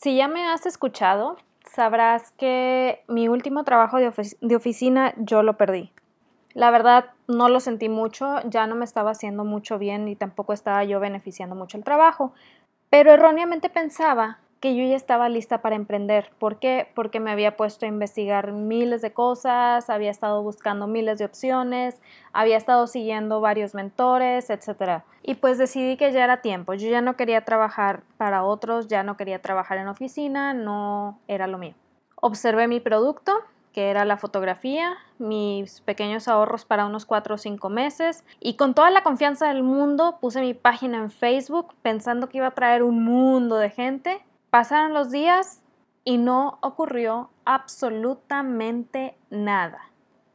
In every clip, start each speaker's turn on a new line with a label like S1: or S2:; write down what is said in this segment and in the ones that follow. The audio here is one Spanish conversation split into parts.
S1: Si ya me has escuchado, sabrás que mi último trabajo de, oficina yo lo perdí. La verdad no lo sentí mucho, ya no me estaba haciendo mucho bien y tampoco estaba yo beneficiando mucho el trabajo, pero erróneamente pensaba que yo ya estaba lista para emprender. ¿Por qué? Porque me había puesto a investigar miles de cosas, había estado buscando miles de opciones, había estado siguiendo varios mentores, etc. Y pues decidí que ya era tiempo. Yo ya no quería trabajar para otros, ya no quería trabajar en oficina, no era lo mío. Observé mi producto, que era la fotografía, mis pequeños ahorros para unos 4 o 5 meses y con toda la confianza del mundo puse mi página en Facebook pensando que iba a traer un mundo de gente Pasaron los días y no ocurrió absolutamente nada.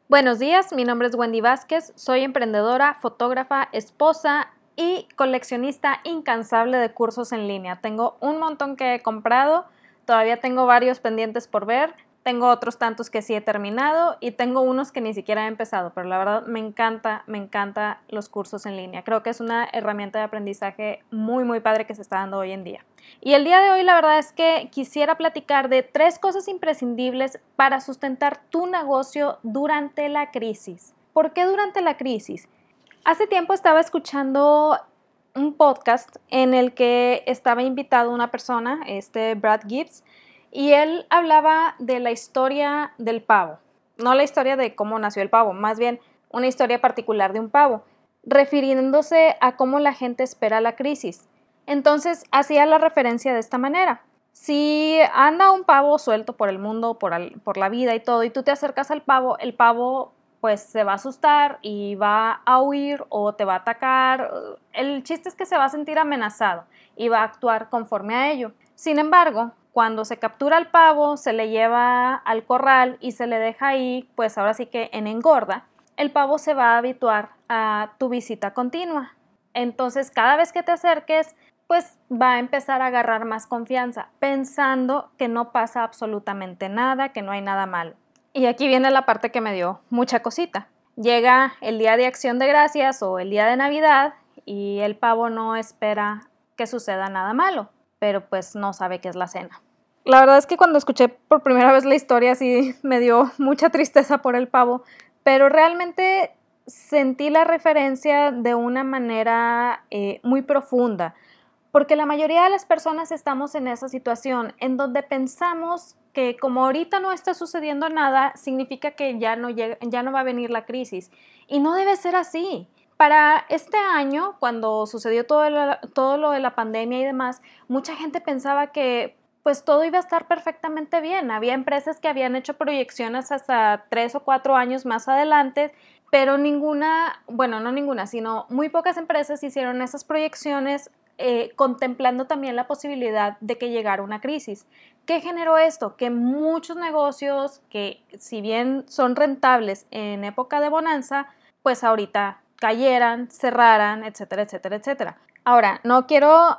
S1: Buenos días, mi nombre es Wendy Vázquez, soy emprendedora, fotógrafa, esposa y coleccionista incansable de cursos en línea. Tengo un montón que he comprado, todavía tengo varios pendientes por ver tengo otros tantos que sí he terminado y tengo unos que ni siquiera he empezado, pero la verdad me encanta, me encanta los cursos en línea. Creo que es una herramienta de aprendizaje muy, muy padre que se está dando hoy en día. Y el día de hoy la verdad es que quisiera platicar de tres cosas imprescindibles para sustentar tu negocio durante la crisis. ¿Por qué durante la crisis? Hace tiempo estaba escuchando un podcast en el que estaba invitado una persona, este Brad Gibbs, y él hablaba de la historia del pavo, no la historia de cómo nació el pavo, más bien una historia particular de un pavo, refiriéndose a cómo la gente espera la crisis. Entonces hacía la referencia de esta manera. Si anda un pavo suelto por el mundo, por, por la vida y todo, y tú te acercas al pavo, el pavo pues se va a asustar y va a huir o te va a atacar. El chiste es que se va a sentir amenazado y va a actuar conforme a ello. Sin embargo, cuando se captura al pavo, se le lleva al corral y se le deja ahí, pues ahora sí que en engorda, el pavo se va a habituar a tu visita continua. Entonces, cada vez que te acerques, pues va a empezar a agarrar más confianza, pensando que no pasa absolutamente nada, que no hay nada malo. Y aquí viene la parte que me dio mucha cosita. Llega el día de acción de gracias o el día de Navidad y el pavo no espera que suceda nada malo pero pues no sabe qué es la cena. La verdad es que cuando escuché por primera vez la historia sí me dio mucha tristeza por el pavo, pero realmente sentí la referencia de una manera eh, muy profunda, porque la mayoría de las personas estamos en esa situación en donde pensamos que como ahorita no está sucediendo nada, significa que ya no, ya no va a venir la crisis. Y no debe ser así. Para este año, cuando sucedió todo, todo lo de la pandemia y demás, mucha gente pensaba que pues todo iba a estar perfectamente bien. Había empresas que habían hecho proyecciones hasta tres o cuatro años más adelante, pero ninguna, bueno, no ninguna, sino muy pocas empresas hicieron esas proyecciones eh, contemplando también la posibilidad de que llegara una crisis. ¿Qué generó esto? Que muchos negocios que si bien son rentables en época de bonanza, pues ahorita cayeran, cerraran, etcétera, etcétera, etcétera. Ahora, no quiero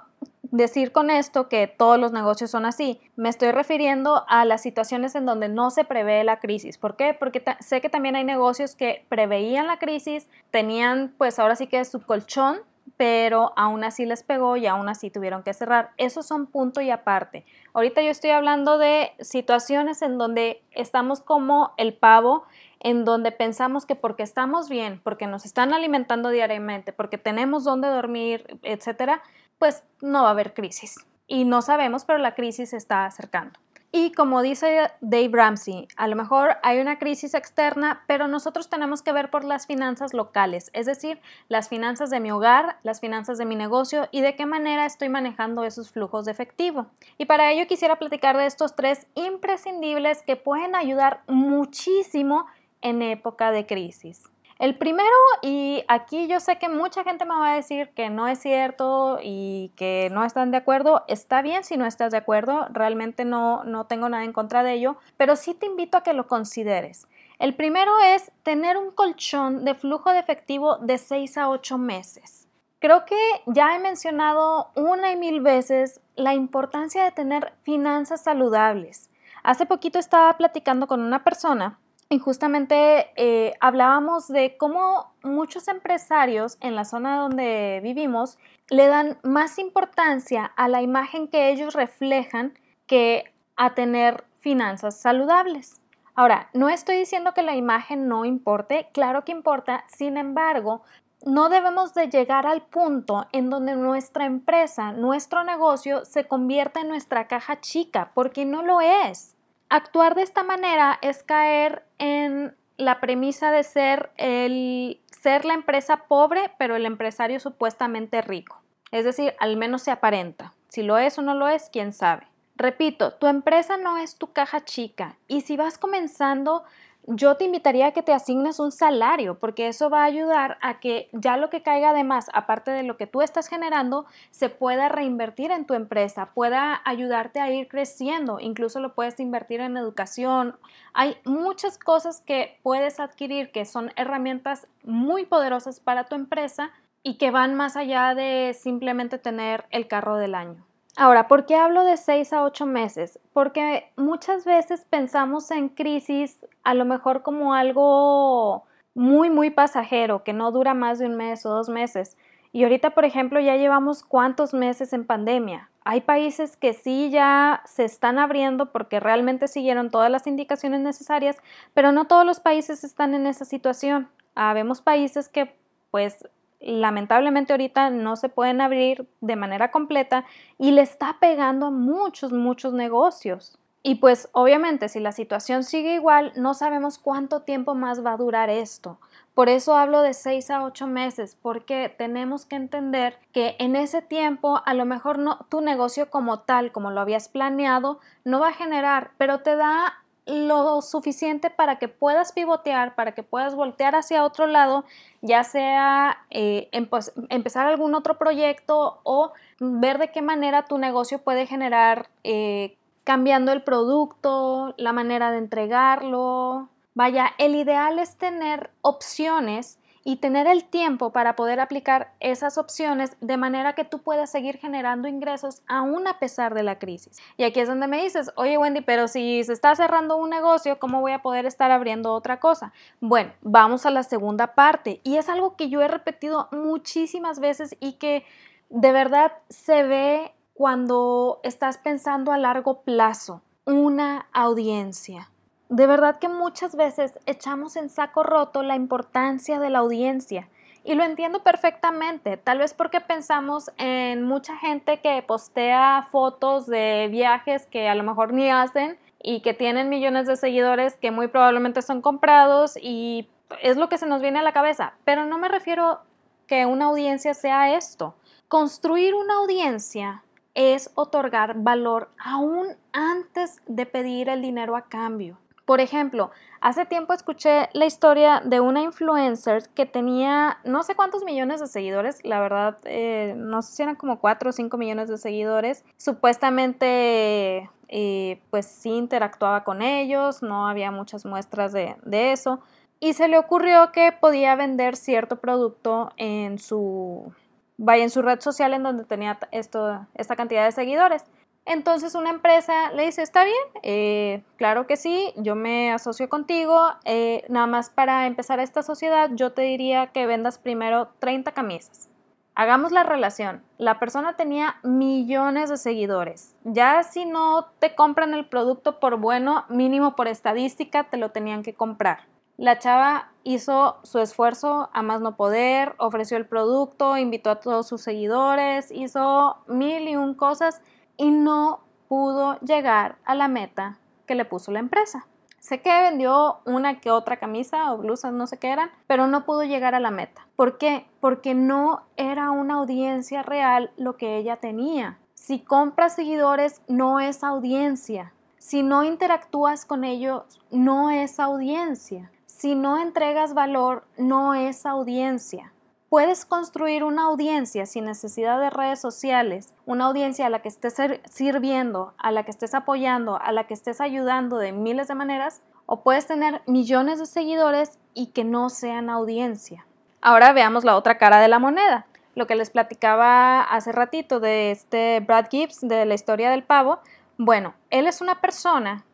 S1: decir con esto que todos los negocios son así. Me estoy refiriendo a las situaciones en donde no se prevé la crisis. ¿Por qué? Porque sé que también hay negocios que preveían la crisis, tenían pues ahora sí que su colchón, pero aún así les pegó y aún así tuvieron que cerrar. Esos son punto y aparte. Ahorita yo estoy hablando de situaciones en donde estamos como el pavo en donde pensamos que porque estamos bien, porque nos están alimentando diariamente, porque tenemos dónde dormir, etcétera, pues no va a haber crisis. Y no sabemos, pero la crisis se está acercando. Y como dice Dave Ramsey, a lo mejor hay una crisis externa, pero nosotros tenemos que ver por las finanzas locales, es decir, las finanzas de mi hogar, las finanzas de mi negocio y de qué manera estoy manejando esos flujos de efectivo. Y para ello quisiera platicar de estos tres imprescindibles que pueden ayudar muchísimo en época de crisis. El primero, y aquí yo sé que mucha gente me va a decir que no es cierto y que no están de acuerdo, está bien si no estás de acuerdo, realmente no, no tengo nada en contra de ello, pero sí te invito a que lo consideres. El primero es tener un colchón de flujo de efectivo de 6 a 8 meses. Creo que ya he mencionado una y mil veces la importancia de tener finanzas saludables. Hace poquito estaba platicando con una persona y justamente eh, hablábamos de cómo muchos empresarios en la zona donde vivimos le dan más importancia a la imagen que ellos reflejan que a tener finanzas saludables. Ahora, no estoy diciendo que la imagen no importe, claro que importa, sin embargo, no debemos de llegar al punto en donde nuestra empresa, nuestro negocio se convierta en nuestra caja chica, porque no lo es. Actuar de esta manera es caer en la premisa de ser el ser la empresa pobre, pero el empresario supuestamente rico. Es decir, al menos se aparenta. Si lo es o no lo es, quién sabe. Repito, tu empresa no es tu caja chica y si vas comenzando, yo te invitaría a que te asignes un salario porque eso va a ayudar a que ya lo que caiga de más, aparte de lo que tú estás generando, se pueda reinvertir en tu empresa, pueda ayudarte a ir creciendo, incluso lo puedes invertir en educación. Hay muchas cosas que puedes adquirir que son herramientas muy poderosas para tu empresa y que van más allá de simplemente tener el carro del año. Ahora, ¿por qué hablo de 6 a 8 meses? Porque muchas veces pensamos en crisis a lo mejor como algo muy, muy pasajero, que no dura más de un mes o dos meses. Y ahorita, por ejemplo, ya llevamos cuántos meses en pandemia. Hay países que sí ya se están abriendo porque realmente siguieron todas las indicaciones necesarias, pero no todos los países están en esa situación. Habemos países que pues lamentablemente ahorita no se pueden abrir de manera completa y le está pegando a muchos, muchos negocios. Y pues obviamente si la situación sigue igual, no sabemos cuánto tiempo más va a durar esto. Por eso hablo de 6 a 8 meses, porque tenemos que entender que en ese tiempo a lo mejor no tu negocio como tal, como lo habías planeado, no va a generar, pero te da lo suficiente para que puedas pivotear, para que puedas voltear hacia otro lado, ya sea eh, empezar algún otro proyecto o ver de qué manera tu negocio puede generar eh, cambiando el producto, la manera de entregarlo. Vaya, el ideal es tener opciones y tener el tiempo para poder aplicar esas opciones de manera que tú puedas seguir generando ingresos aún a pesar de la crisis. Y aquí es donde me dices, oye Wendy, pero si se está cerrando un negocio, ¿cómo voy a poder estar abriendo otra cosa? Bueno, vamos a la segunda parte y es algo que yo he repetido muchísimas veces y que de verdad se ve cuando estás pensando a largo plazo, una audiencia. De verdad que muchas veces echamos en saco roto la importancia de la audiencia. Y lo entiendo perfectamente, tal vez porque pensamos en mucha gente que postea fotos de viajes que a lo mejor ni hacen y que tienen millones de seguidores que muy probablemente son comprados y es lo que se nos viene a la cabeza. Pero no me refiero que una audiencia sea esto. Construir una audiencia es otorgar valor aún antes de pedir el dinero a cambio. Por ejemplo, hace tiempo escuché la historia de una influencer que tenía no sé cuántos millones de seguidores, la verdad, eh, no sé si eran como 4 o 5 millones de seguidores. Supuestamente, eh, pues sí interactuaba con ellos, no había muchas muestras de, de eso. Y se le ocurrió que podía vender cierto producto en su, vaya, en su red social en donde tenía esto, esta cantidad de seguidores. Entonces una empresa le dice, está bien, eh, claro que sí, yo me asocio contigo, eh, nada más para empezar esta sociedad yo te diría que vendas primero 30 camisas. Hagamos la relación, la persona tenía millones de seguidores, ya si no te compran el producto por bueno, mínimo por estadística te lo tenían que comprar. La chava hizo su esfuerzo a más no poder, ofreció el producto, invitó a todos sus seguidores, hizo mil y un cosas y no pudo llegar a la meta que le puso la empresa. Sé que vendió una que otra camisa o blusas, no sé qué eran, pero no pudo llegar a la meta. ¿Por qué? Porque no era una audiencia real lo que ella tenía. Si compras seguidores, no es audiencia. Si no interactúas con ellos, no es audiencia. Si no entregas valor, no es audiencia. Puedes construir una audiencia sin necesidad de redes sociales, una audiencia a la que estés sirviendo, a la que estés apoyando, a la que estés ayudando de miles de maneras, o puedes tener millones de seguidores y que no sean audiencia. Ahora veamos la otra cara de la moneda. Lo que les platicaba hace ratito de este Brad Gibbs de la historia del pavo. Bueno, él es una persona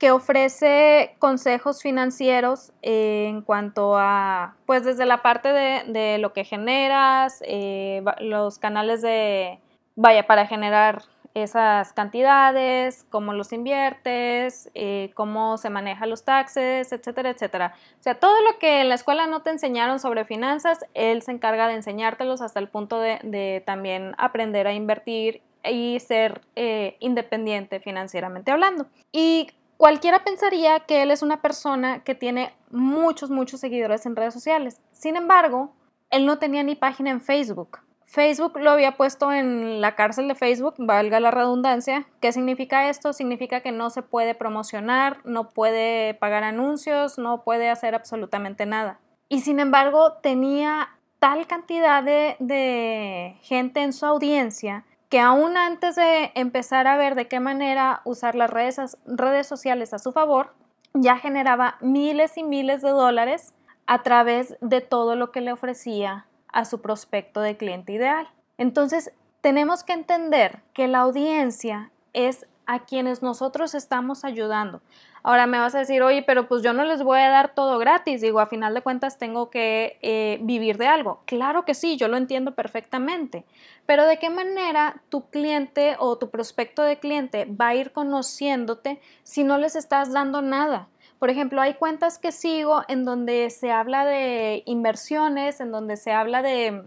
S1: que ofrece consejos financieros en cuanto a, pues desde la parte de, lo que generas, eh, los canales de, vaya, para generar esas cantidades, cómo los inviertes, eh, cómo se manejan los taxes, etcétera, etcétera. O sea, todo lo que en la escuela no te enseñaron sobre finanzas, él se encarga de enseñártelos hasta el punto de, también aprender a invertir y ser eh, independiente financieramente hablando. Y cualquiera pensaría que él es una persona que tiene muchos, muchos seguidores en redes sociales. Sin embargo, él no tenía ni página en Facebook. Facebook lo había puesto en la cárcel de Facebook, valga la redundancia. ¿Qué significa esto? Significa que no se puede promocionar, no puede pagar anuncios, no puede hacer absolutamente nada. Y sin embargo, tenía tal cantidad de, gente en su audiencia que aún antes de empezar a ver de qué manera usar las redes, redes sociales a su favor, ya generaba miles y miles de dólares a través de todo lo que le ofrecía a su prospecto de cliente ideal. Entonces, tenemos que entender que la audiencia es a quienes nosotros estamos ayudando. Ahora me vas a decir, oye, pero pues yo no les voy a dar todo gratis. Digo, a final de cuentas tengo que eh, vivir de algo. Claro que sí, yo lo entiendo perfectamente. Pero ¿de qué manera tu cliente o tu prospecto de cliente va a ir conociéndote si no les estás dando nada? Por ejemplo, hay cuentas que sigo en donde se habla de inversiones, en donde se habla de,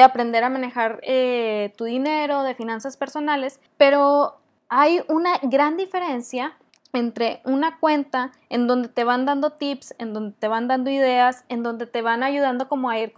S1: aprender a manejar eh, tu dinero, de finanzas personales, pero hay una gran diferencia entre una cuenta en donde te van dando tips, en donde te van dando ideas, en donde te van ayudando como a ir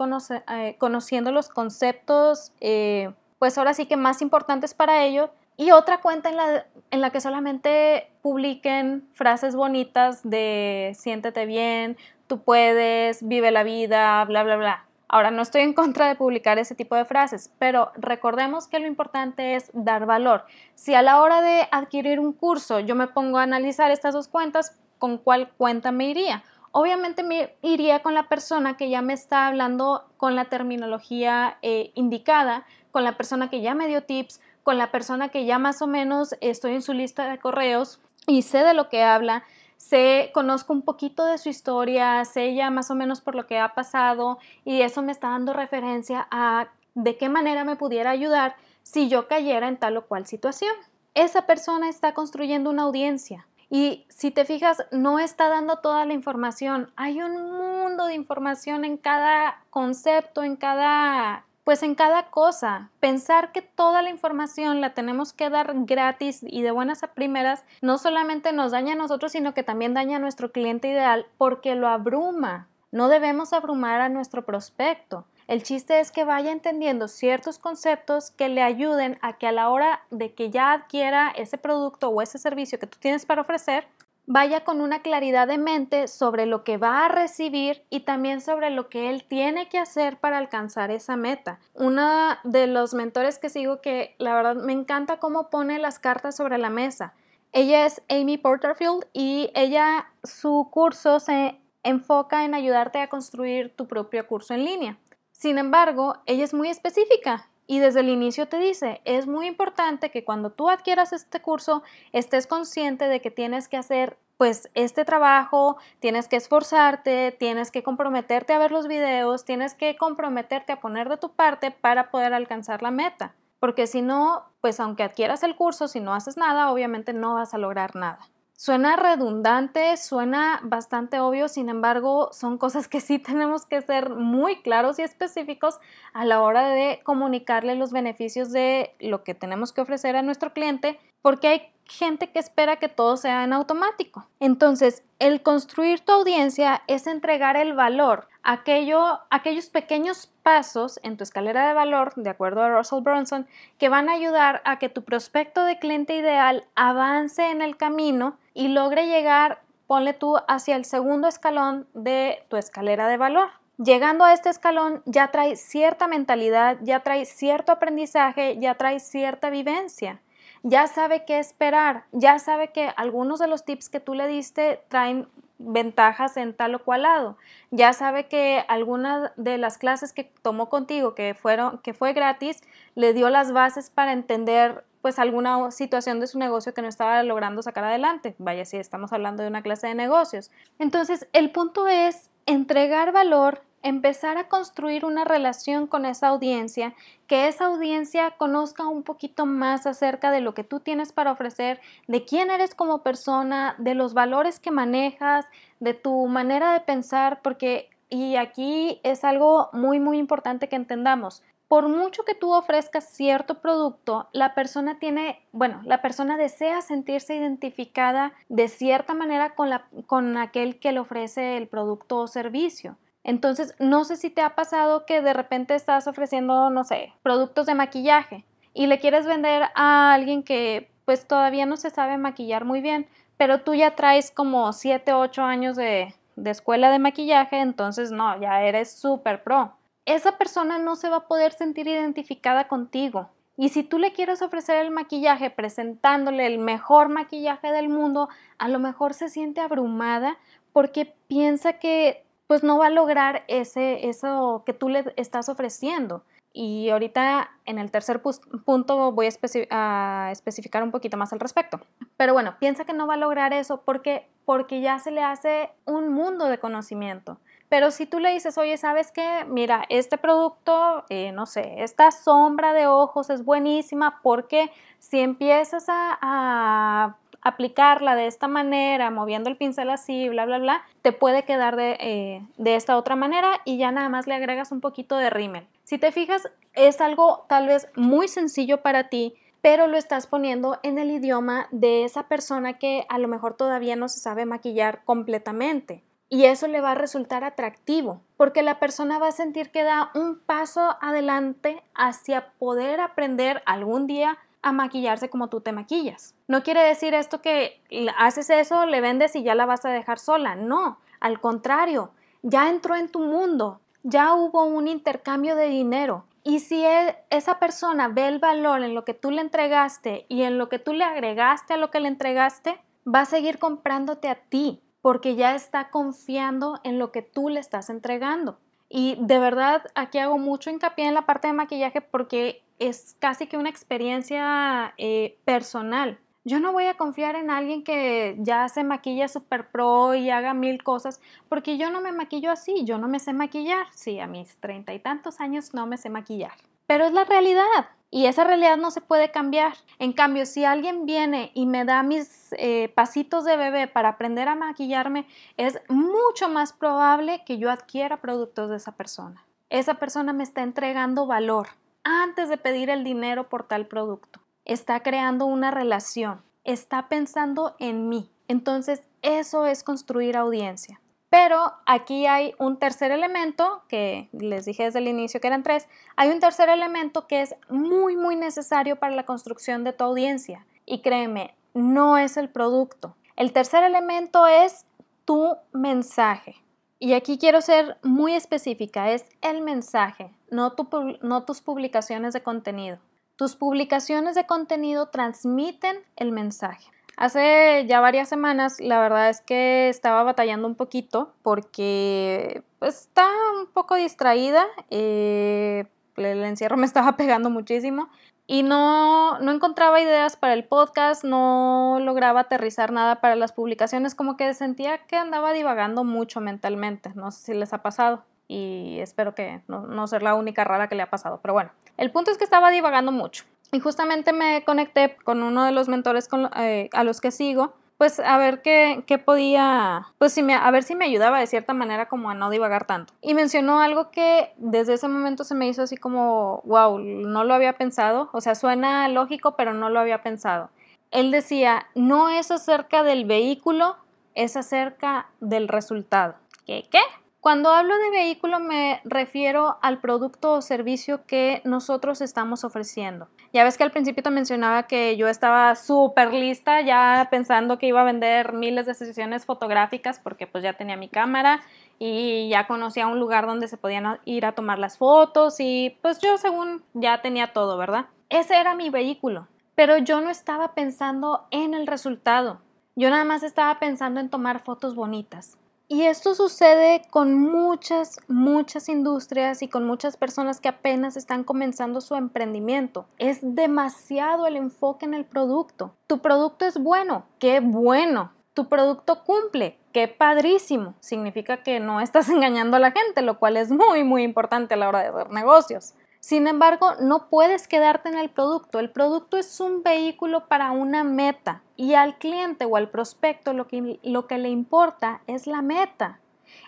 S1: eh, conociendo los conceptos, eh, pues ahora sí que más importantes para ello, y otra cuenta en la, en la que solamente publiquen frases bonitas de siéntete bien, tú puedes, vive la vida, bla, bla, bla. Ahora, no estoy en contra de publicar ese tipo de frases, pero recordemos que lo importante es dar valor. Si a la hora de adquirir un curso yo me pongo a analizar estas dos cuentas, ¿con cuál cuenta me iría? Obviamente me iría con la persona que ya me está hablando con la terminología eh, indicada, con la persona que ya me dio tips, con la persona que ya más o menos estoy en su lista de correos y sé de lo que habla, sé, conozco un poquito de su historia, sé ya más o menos por lo que ha pasado y eso me está dando referencia a de qué manera me pudiera ayudar si yo cayera en tal o cual situación. Esa persona está construyendo una audiencia y si te fijas, no está dando toda la información. Hay un mundo de información en cada concepto, en cada pues en cada cosa. Pensar que toda la información la tenemos que dar gratis y de buenas a primeras no solamente nos daña a nosotros, sino que también daña a nuestro cliente ideal porque lo abruma. No debemos abrumar a nuestro prospecto. El chiste es que vaya entendiendo ciertos conceptos que le ayuden a que a la hora de que ya adquiera ese producto o ese servicio que tú tienes para ofrecer, vaya con una claridad de mente sobre lo que va a recibir y también sobre lo que él tiene que hacer para alcanzar esa meta. Una de los mentores que sigo que la verdad me encanta cómo pone las cartas sobre la mesa. Ella es Amy Porterfield y ella su curso se enfoca en ayudarte a construir tu propio curso en línea. Sin embargo, ella es muy específica y desde el inicio te dice, es muy importante que cuando tú adquieras este curso estés consciente de que tienes que hacer pues este trabajo, tienes que esforzarte, tienes que comprometerte a ver los videos, tienes que comprometerte a poner de tu parte para poder alcanzar la meta. Porque si no, pues aunque adquieras el curso, si no haces nada, obviamente no vas a lograr nada. Suena redundante, suena bastante obvio, sin embargo, son cosas que sí tenemos que ser muy claros y específicos a la hora de comunicarle los beneficios de lo que tenemos que ofrecer a nuestro cliente, porque hay gente que espera que todo sea en automático. Entonces, el construir tu audiencia es entregar el valor, aquello, aquellos pequeños pasos en tu escalera de valor, de acuerdo a Russell Brunson, que van a ayudar a que tu prospecto de cliente ideal avance en el camino y logre llegar, ponle tú, hacia el segundo escalón de tu escalera de valor. Llegando a este escalón ya trae cierta mentalidad, ya trae cierto aprendizaje, ya trae cierta vivencia ya sabe qué esperar, ya sabe que algunos de los tips que tú le diste traen ventajas en tal o cual lado. Ya sabe que alguna de las clases que tomó contigo, que fueron que fue gratis, le dio las bases para entender pues alguna situación de su negocio que no estaba logrando sacar adelante. Vaya, si estamos hablando de una clase de negocios. Entonces, el punto es entregar valor empezar a construir una relación con esa audiencia, que esa audiencia conozca un poquito más acerca de lo que tú tienes para ofrecer, de quién eres como persona, de los valores que manejas, de tu manera de pensar, porque, y aquí es algo muy, muy importante que entendamos, por mucho que tú ofrezcas cierto producto, la persona tiene, bueno, la persona desea sentirse identificada de cierta manera con, la, con aquel que le ofrece el producto o servicio. Entonces, no sé si te ha pasado que de repente estás ofreciendo, no sé, productos de maquillaje y le quieres vender a alguien que pues todavía no se sabe maquillar muy bien, pero tú ya traes como 7, 8 años de, de escuela de maquillaje, entonces no, ya eres súper pro esa persona no se va a poder sentir identificada contigo. Y si tú le quieres ofrecer el maquillaje presentándole el mejor maquillaje del mundo, a lo mejor se siente abrumada porque piensa que pues no va a lograr ese eso que tú le estás ofreciendo. Y ahorita en el tercer punto voy a, especificar un poquito más al respecto. Pero bueno, piensa que no va a lograr eso porque, porque ya se le hace un mundo de conocimiento. Pero si tú le dices, oye, ¿sabes qué? Mira, este producto, eh, no sé, esta sombra de ojos es buenísima porque si empiezas a, aplicarla de esta manera, moviendo el pincel así, bla, bla, bla, te puede quedar de, eh, de esta otra manera y ya nada más le agregas un poquito de rímel. Si te fijas, es algo tal vez muy sencillo para ti, pero lo estás poniendo en el idioma de esa persona que a lo mejor todavía no se sabe maquillar completamente y eso le va a resultar atractivo, porque la persona va a sentir que da un paso adelante hacia poder aprender algún día a maquillarse como tú te maquillas. No quiere decir esto que haces eso, le vendes y ya la vas a dejar sola. No, al contrario, ya entró en tu mundo, ya hubo un intercambio de dinero. Y si e, esa persona ve el valor en lo que tú le entregaste y en lo que tú le agregaste a lo que le entregaste, va a seguir comprándote a ti porque ya está confiando en lo que tú le estás entregando. Y de verdad, aquí hago mucho hincapié en la parte de maquillaje porque es casi que una experiencia eh, personal. Yo no voy a confiar en alguien que ya se maquilla super pro y haga mil cosas, porque yo no me maquillo así, yo no me sé maquillar. Sí, a mis treinta y tantos años no me sé maquillar. Pero es la realidad. Y esa realidad no se puede cambiar. En cambio, si alguien viene y me da mis eh, pasitos de bebé para aprender a maquillarme, es mucho más probable que yo adquiera productos de esa persona. Esa persona me está entregando valor antes de pedir el dinero por tal producto. Está creando una relación, está pensando en mí. Entonces, eso es construir audiencia. Pero aquí hay un tercer elemento, que les dije desde el inicio que eran tres, hay un tercer elemento que es muy, muy necesario para la construcción de tu audiencia. Y créeme, no es el producto. El tercer elemento es tu mensaje. Y aquí quiero ser muy específica, es el mensaje, no, tus publicaciones de contenido. Tus publicaciones de contenido transmiten el mensaje. Hace ya varias semanas, la verdad es que estaba batallando un poquito porque pues, estaba un poco distraída. Eh, el encierro me estaba pegando muchísimo y no, no encontraba ideas para el podcast, no lograba aterrizar nada para las publicaciones, como que sentía que andaba divagando mucho mentalmente. No sé si les ha pasado y espero que no, no ser la única rara que le ha pasado, pero bueno, el punto es que estaba divagando mucho. Y justamente me conecté con uno de los mentores eh, a los que sigo, pues a ver qué, podía, pues si me, a ver si me ayudaba de cierta manera como a no divagar tanto. Y mencionó algo que desde ese momento se me hizo así como, wow, no lo había pensado, o sea, suena lógico, pero no lo había pensado. Él decía, no es acerca del vehículo, es acerca del resultado. ¿Qué? ¿Qué? Cuando hablo de vehículo me refiero al producto o servicio que nosotros estamos ofreciendo. Ya ves que al principio te mencionaba que yo estaba súper lista ya pensando que iba a vender miles de sesiones fotográficas porque pues ya tenía mi cámara y ya conocía un lugar donde se podían ir a tomar las fotos y pues yo según ya tenía todo, ¿verdad? Ese era mi vehículo, pero yo no estaba pensando en el resultado. Yo nada más estaba pensando en tomar fotos bonitas. Y esto sucede con muchas, muchas industrias y con muchas personas que apenas están comenzando su emprendimiento. Es demasiado el enfoque en el producto. Tu producto es bueno, qué bueno. tu producto cumple, qué padrísimo, significa que no estás engañando a la gente, lo cual es muy, muy importante a la hora de hacer negocios. Sin embargo, no puedes quedarte en el producto. El producto es un vehículo para una meta y al cliente o al prospecto lo que, lo que le importa es la meta.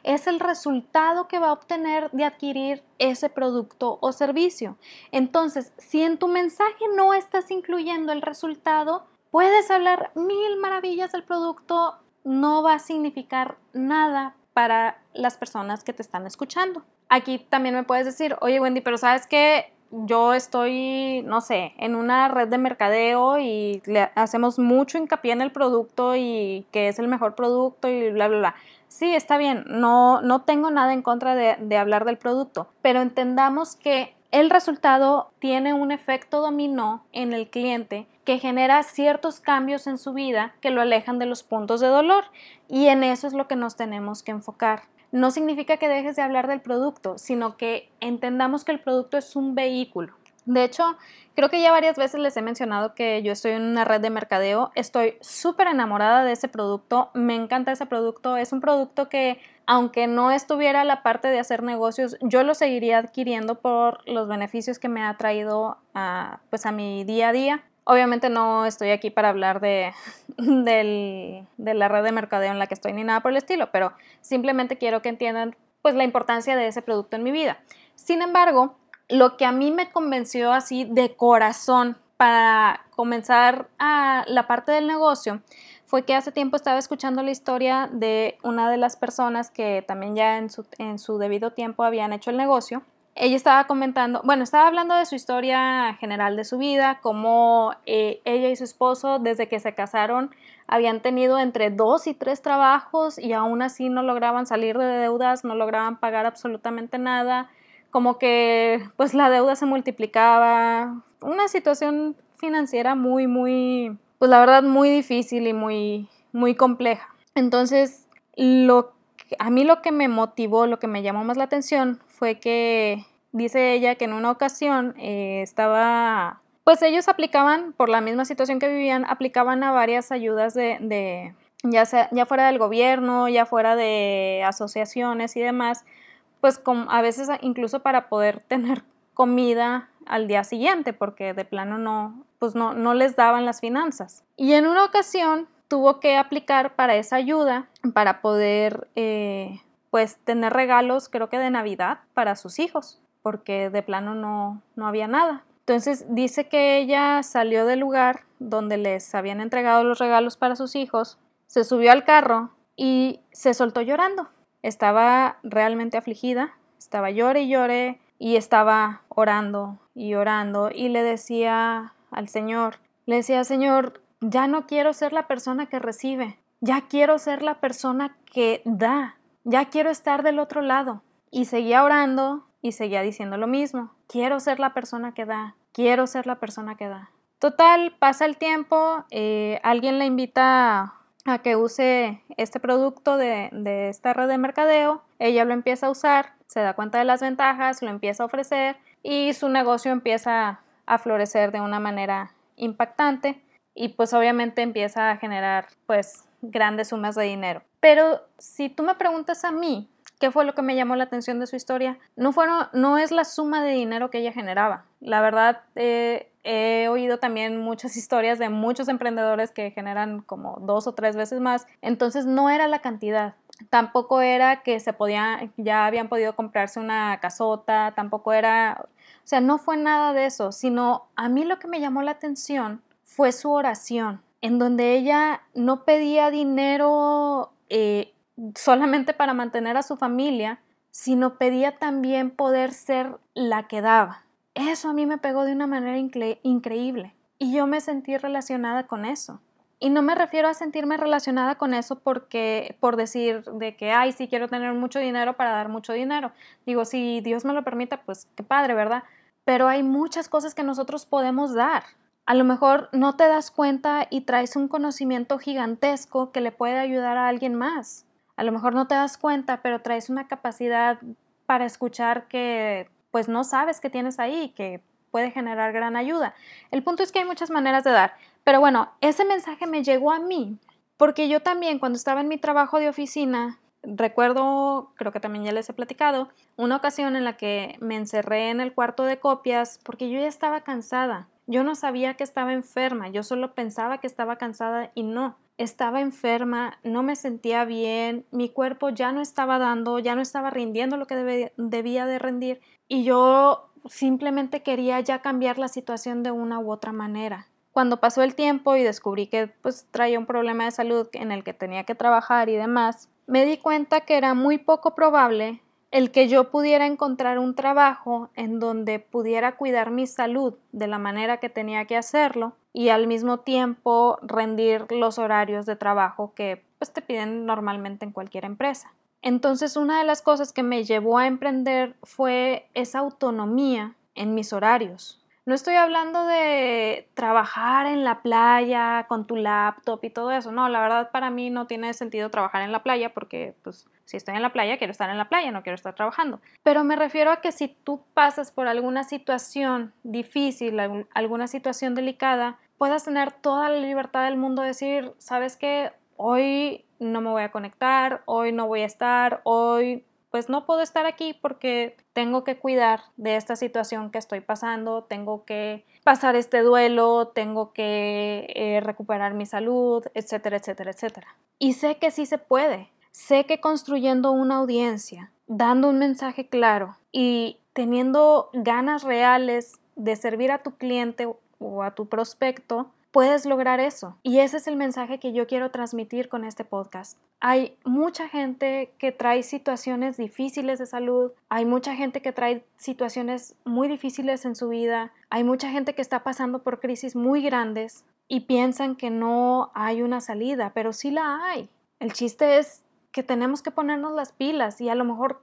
S1: Es el resultado que va a obtener de adquirir ese producto o servicio. Entonces, si en tu mensaje no estás incluyendo el resultado, puedes hablar mil maravillas del producto, no va a significar nada para las personas que te están escuchando aquí también me puedes decir, oye Wendy, pero sabes que yo estoy, no sé, en una red de mercadeo y le hacemos mucho hincapié en el producto y que es el mejor producto y bla, bla, bla. Sí, está bien, no, no tengo nada en contra de, de hablar del producto, pero entendamos que el resultado tiene un efecto dominó en el cliente que genera ciertos cambios en su vida que lo alejan de los puntos de dolor. Y en eso es lo que nos tenemos que enfocar. No significa que dejes de hablar del producto, sino que entendamos que el producto es un vehículo. De hecho, creo que ya varias veces les he mencionado que yo estoy en una red de mercadeo, estoy súper enamorada de ese producto, me encanta ese producto, es un producto que aunque no estuviera la parte de hacer negocios, yo lo seguiría adquiriendo por los beneficios que me ha traído a, pues a mi día a día. Obviamente no estoy aquí para hablar de, la red de mercadeo en la que estoy ni nada por el estilo, pero simplemente quiero que entiendan pues la importancia de ese producto en mi vida. Sin embargo, lo que a mí me convenció así de corazón para comenzar a la parte del negocio fue que hace tiempo estaba escuchando la historia de una de las personas que también ya en su, en su debido tiempo habían hecho el negocio ella estaba comentando, bueno, estaba hablando de su historia general de su vida, cómo eh, ella y su esposo desde que se casaron habían tenido entre dos y tres trabajos y aún así no lograban salir de deudas, no lograban pagar absolutamente nada, como que pues la deuda se multiplicaba, una situación financiera muy, muy, pues la verdad muy difícil y muy, muy compleja. Entonces, lo a mí lo que me motivó, lo que me llamó más la atención fue que dice ella que en una ocasión eh, estaba, pues ellos aplicaban, por la misma situación que vivían, aplicaban a varias ayudas de, ya, sea, ya fuera del gobierno, ya fuera de asociaciones y demás, pues a veces incluso para poder tener comida al día siguiente, porque de plano no, pues no, no les daban las finanzas. Y en una ocasión tuvo que aplicar para esa ayuda para poder eh, pues tener regalos creo que de Navidad para sus hijos porque de plano no, no había nada. Entonces dice que ella salió del lugar donde les habían entregado los regalos para sus hijos, se subió al carro y se soltó llorando. Estaba realmente afligida, estaba llore y llore y estaba orando y orando y le decía al Señor, le decía, Señor, ya no quiero ser la persona que recibe, ya quiero ser la persona que da, ya quiero estar del otro lado. Y seguía orando y seguía diciendo lo mismo. Quiero ser la persona que da, quiero ser la persona que da. Total, pasa el tiempo, eh, alguien la invita a que use este producto de, de esta red de mercadeo, ella lo empieza a usar, se da cuenta de las ventajas, lo empieza a ofrecer y su negocio empieza a florecer de una manera impactante y pues obviamente empieza a generar pues grandes sumas de dinero. Pero si tú me preguntas a mí, ¿Qué fue lo que me llamó la atención de su historia? No, fueron, no es la suma de dinero que ella generaba. La verdad, eh, he oído también muchas historias de muchos emprendedores que generan como dos o tres veces más. Entonces no era la cantidad. Tampoco era que se podía, ya habían podido comprarse una casota, tampoco era, o sea, no fue nada de eso, sino a mí lo que me llamó la atención fue su oración, en donde ella no pedía dinero eh, solamente para mantener a su familia, sino pedía también poder ser la que daba. Eso a mí me pegó de una manera increíble y yo me sentí relacionada con eso. Y no me refiero a sentirme relacionada con eso porque por decir de que ay, sí quiero tener mucho dinero para dar mucho dinero. Digo, si Dios me lo permite, pues qué padre, ¿verdad? Pero hay muchas cosas que nosotros podemos dar. A lo mejor no te das cuenta y traes un conocimiento gigantesco que le puede ayudar a alguien más. A lo mejor no te das cuenta, pero traes una capacidad para escuchar que pues no sabes que tienes ahí, que puede generar gran ayuda. El punto es que hay muchas maneras de dar. Pero bueno, ese mensaje me llegó a mí porque yo también cuando estaba en mi trabajo de oficina, recuerdo, creo que también ya les he platicado, una ocasión en la que me encerré en el cuarto de copias porque yo ya estaba cansada. Yo no sabía que estaba enferma, yo solo pensaba que estaba cansada y no. Estaba enferma, no me sentía bien, mi cuerpo ya no estaba dando, ya no estaba rindiendo lo que debía de rendir y yo simplemente quería ya cambiar la situación de una u otra manera. Cuando pasó el tiempo y descubrí que pues traía un problema de salud en el que tenía que trabajar y demás, me di cuenta que era muy poco probable el que yo pudiera encontrar un trabajo en donde pudiera cuidar mi salud de la manera que tenía que hacerlo y al mismo tiempo rendir los horarios de trabajo que pues te piden normalmente en cualquier empresa. Entonces una de las cosas que me llevó a emprender fue esa autonomía en mis horarios. No estoy hablando de trabajar en la playa con tu laptop y todo eso. No, la verdad para mí no tiene sentido trabajar en la playa porque pues si estoy en la playa quiero estar en la playa, no quiero estar trabajando. Pero me refiero a que si tú pasas por alguna situación difícil, alguna situación delicada, puedas tener toda la libertad del mundo de decir, ¿sabes qué? Hoy no me voy a conectar, hoy no voy a estar, hoy pues no puedo estar aquí porque tengo que cuidar de esta situación que estoy pasando, tengo que pasar este duelo, tengo que eh, recuperar mi salud, etcétera, etcétera, etcétera. Y sé que sí se puede, sé que construyendo una audiencia, dando un mensaje claro y teniendo ganas reales de servir a tu cliente o a tu prospecto, puedes lograr eso. Y ese es el mensaje que yo quiero transmitir con este podcast. Hay mucha gente que trae situaciones difíciles de salud, hay mucha gente que trae situaciones muy difíciles en su vida, hay mucha gente que está pasando por crisis muy grandes y piensan que no hay una salida, pero sí la hay. El chiste es que tenemos que ponernos las pilas y a lo mejor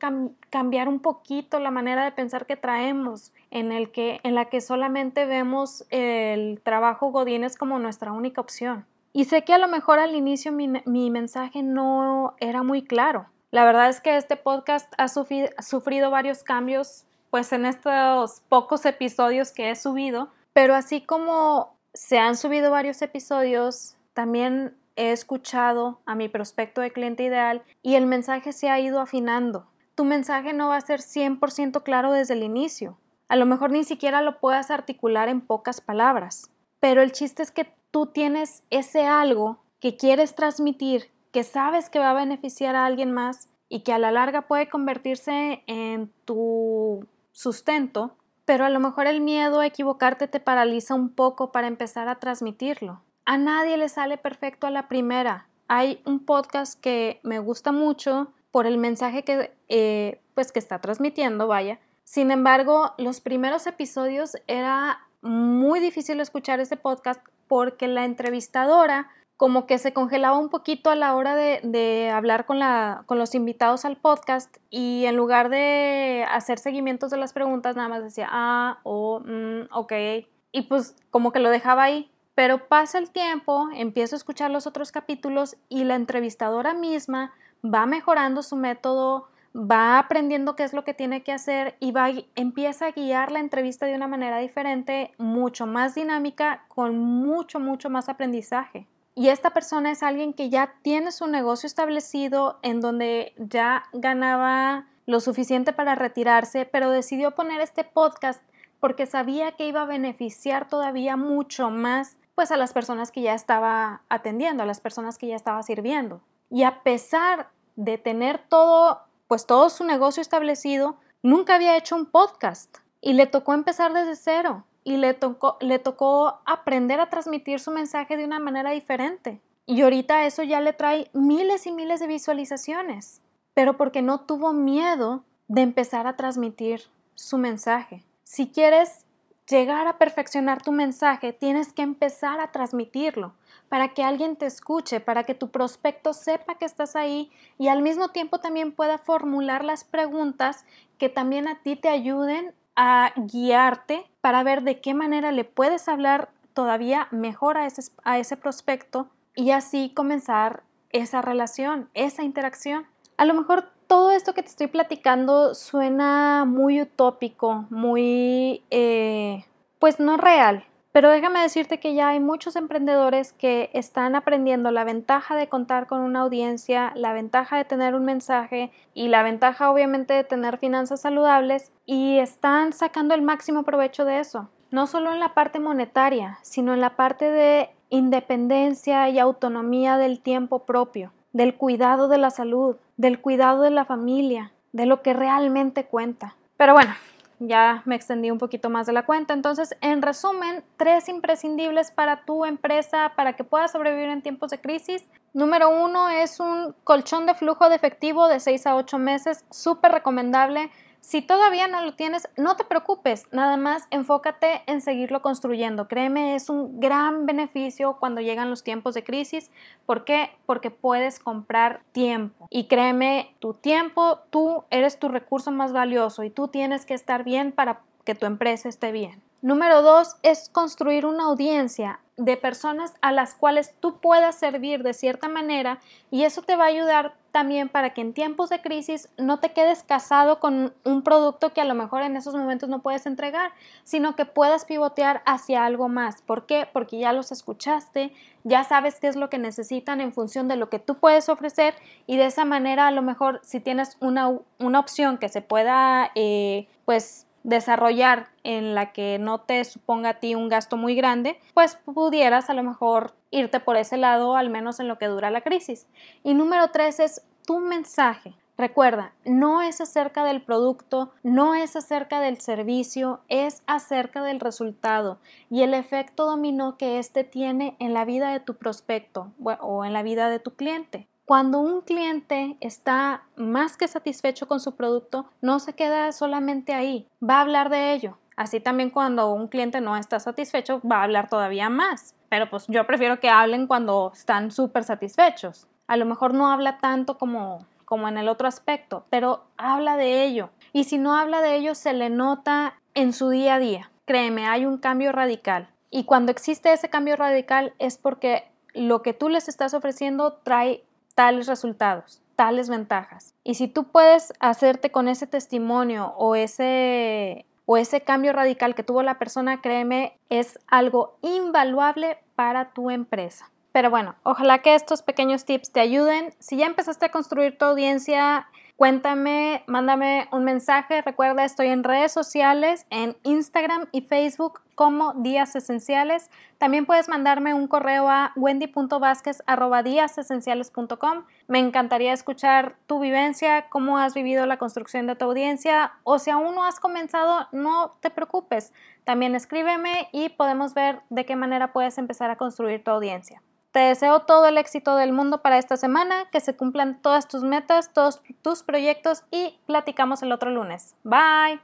S1: cambiar un poquito la manera de pensar que traemos, en, el que, en la que solamente vemos el trabajo Godínez como nuestra única opción. Y sé que a lo mejor al inicio mi, mensaje no era muy claro. La verdad es que este podcast ha sufrido varios cambios pues en estos pocos episodios que he subido, pero así como se han subido varios episodios, también he escuchado a mi prospecto de cliente ideal y el mensaje se ha ido afinando. Tu mensaje no va a ser 100% claro desde el inicio. A lo mejor ni siquiera lo puedas articular en pocas palabras, pero el chiste es que tú tienes ese algo que quieres transmitir, que sabes que va a beneficiar a alguien más y que a la larga puede convertirse en tu sustento, pero a lo mejor el miedo a equivocarte te paraliza un poco para empezar a transmitirlo. A nadie le sale perfecto a la primera. Hay un podcast que me gusta mucho por el mensaje que, eh, pues, que está transmitiendo, vaya. Sin embargo, los primeros episodios era muy difícil escuchar ese podcast porque la entrevistadora como que se congelaba un poquito a la hora de, hablar con, la, con, los invitados al podcast y en lugar de hacer seguimientos de las preguntas nada más decía ah o mm, ok y pues como que lo dejaba ahí pero pasa el tiempo, empiezo a escuchar los otros capítulos y la entrevistadora misma va mejorando su método, va aprendiendo qué es lo que tiene que hacer y va, empieza a guiar la entrevista de una manera diferente, mucho más dinámica, con mucho, mucho más aprendizaje. Y esta persona es alguien que ya tiene su negocio establecido, en donde ya ganaba lo suficiente para retirarse, pero decidió poner este podcast porque sabía que iba a beneficiar todavía mucho más pues a las personas que ya estaba atendiendo, a las personas que ya estaba sirviendo. Y a pesar de tener todo, pues todo su negocio establecido, nunca había hecho un podcast y le tocó empezar desde cero y le tocó, le tocó aprender a transmitir su mensaje de una manera diferente. Y ahorita eso ya le trae miles y miles de visualizaciones, pero porque no tuvo miedo de empezar a transmitir su mensaje. Si quieres llegar a perfeccionar tu mensaje, tienes que empezar a transmitirlo para que alguien te escuche, para que tu prospecto sepa que estás ahí y al mismo tiempo también pueda formular las preguntas que también a ti te ayuden a guiarte para ver de qué manera le puedes hablar todavía mejor a ese, a ese prospecto y así comenzar esa relación, esa interacción. A lo mejor todo esto que te estoy platicando suena muy utópico, muy, eh, pues no real, Pero déjame decirte que ya hay muchos emprendedores que están aprendiendo la ventaja de contar con una audiencia, la ventaja de tener un mensaje y la ventaja obviamente de tener finanzas saludables y están sacando el máximo provecho de eso. No solo en la parte monetaria, sino en la parte de independencia y autonomía del tiempo propio, del cuidado de la salud, del cuidado de la familia, de lo que realmente cuenta. Pero bueno, ya me extendí un poquito más de la cuenta. Entonces, en resumen, tres imprescindibles para tu empresa para que puedas sobrevivir en tiempos de crisis. Número uno es un colchón de flujo de efectivo de 6 a 8 meses, súper recomendable si todavía no lo tienes, no te preocupes, nada más enfócate en seguirlo construyendo. Créeme, es un gran beneficio cuando llegan los tiempos de crisis. ¿Por qué? Porque puedes comprar tiempo. Y créeme, tu tiempo, tú eres tu recurso más valioso y tú tienes que estar bien para que tu empresa esté bien. Número dos es construir una audiencia de personas a las cuales tú puedas servir de cierta manera y eso te va a ayudar también para que en tiempos de crisis no te quedes casado con un producto que a lo mejor en esos momentos no puedes entregar, sino que puedas pivotear hacia algo más. ¿Por qué? Porque ya los escuchaste, ya sabes qué es lo que necesitan en función de lo que tú puedes ofrecer y de esa manera a lo mejor si tienes una, una opción que se pueda eh, pues desarrollar en la que no te suponga a ti un gasto muy grande, pues pudieras a lo mejor irte por ese lado, al menos en lo que dura la crisis. Y número tres es tu mensaje. Recuerda, no es acerca del producto, no es acerca del servicio, es acerca del resultado y el efecto dominó que éste tiene en la vida de tu prospecto o en la vida de tu cliente. Cuando un cliente está más que satisfecho con su producto, no se queda solamente ahí, va a hablar de ello. Así también cuando un cliente no está satisfecho, va a hablar todavía más. Pero pues yo prefiero que hablen cuando están súper satisfechos. A lo mejor no habla tanto como, como en el otro aspecto, pero habla de ello. Y si no habla de ello, se le nota en su día a día. Créeme, hay un cambio radical. Y cuando existe ese cambio radical es porque lo que tú les estás ofreciendo trae tales resultados, tales ventajas. Y si tú puedes hacerte con ese testimonio o ese o ese cambio radical que tuvo la persona, créeme, es algo invaluable para tu empresa. Pero bueno, ojalá que estos pequeños tips te ayuden. Si ya empezaste a construir tu audiencia, Cuéntame, mándame un mensaje. Recuerda, estoy en redes sociales, en Instagram y Facebook como Días Esenciales. También puedes mandarme un correo a wendy.vázquez.com. Me encantaría escuchar tu vivencia, cómo has vivido la construcción de tu audiencia o si aún no has comenzado, no te preocupes. También escríbeme y podemos ver de qué manera puedes empezar a construir tu audiencia. Te deseo todo el éxito del mundo para esta semana, que se cumplan todas tus metas, todos tus proyectos y platicamos el otro lunes. Bye.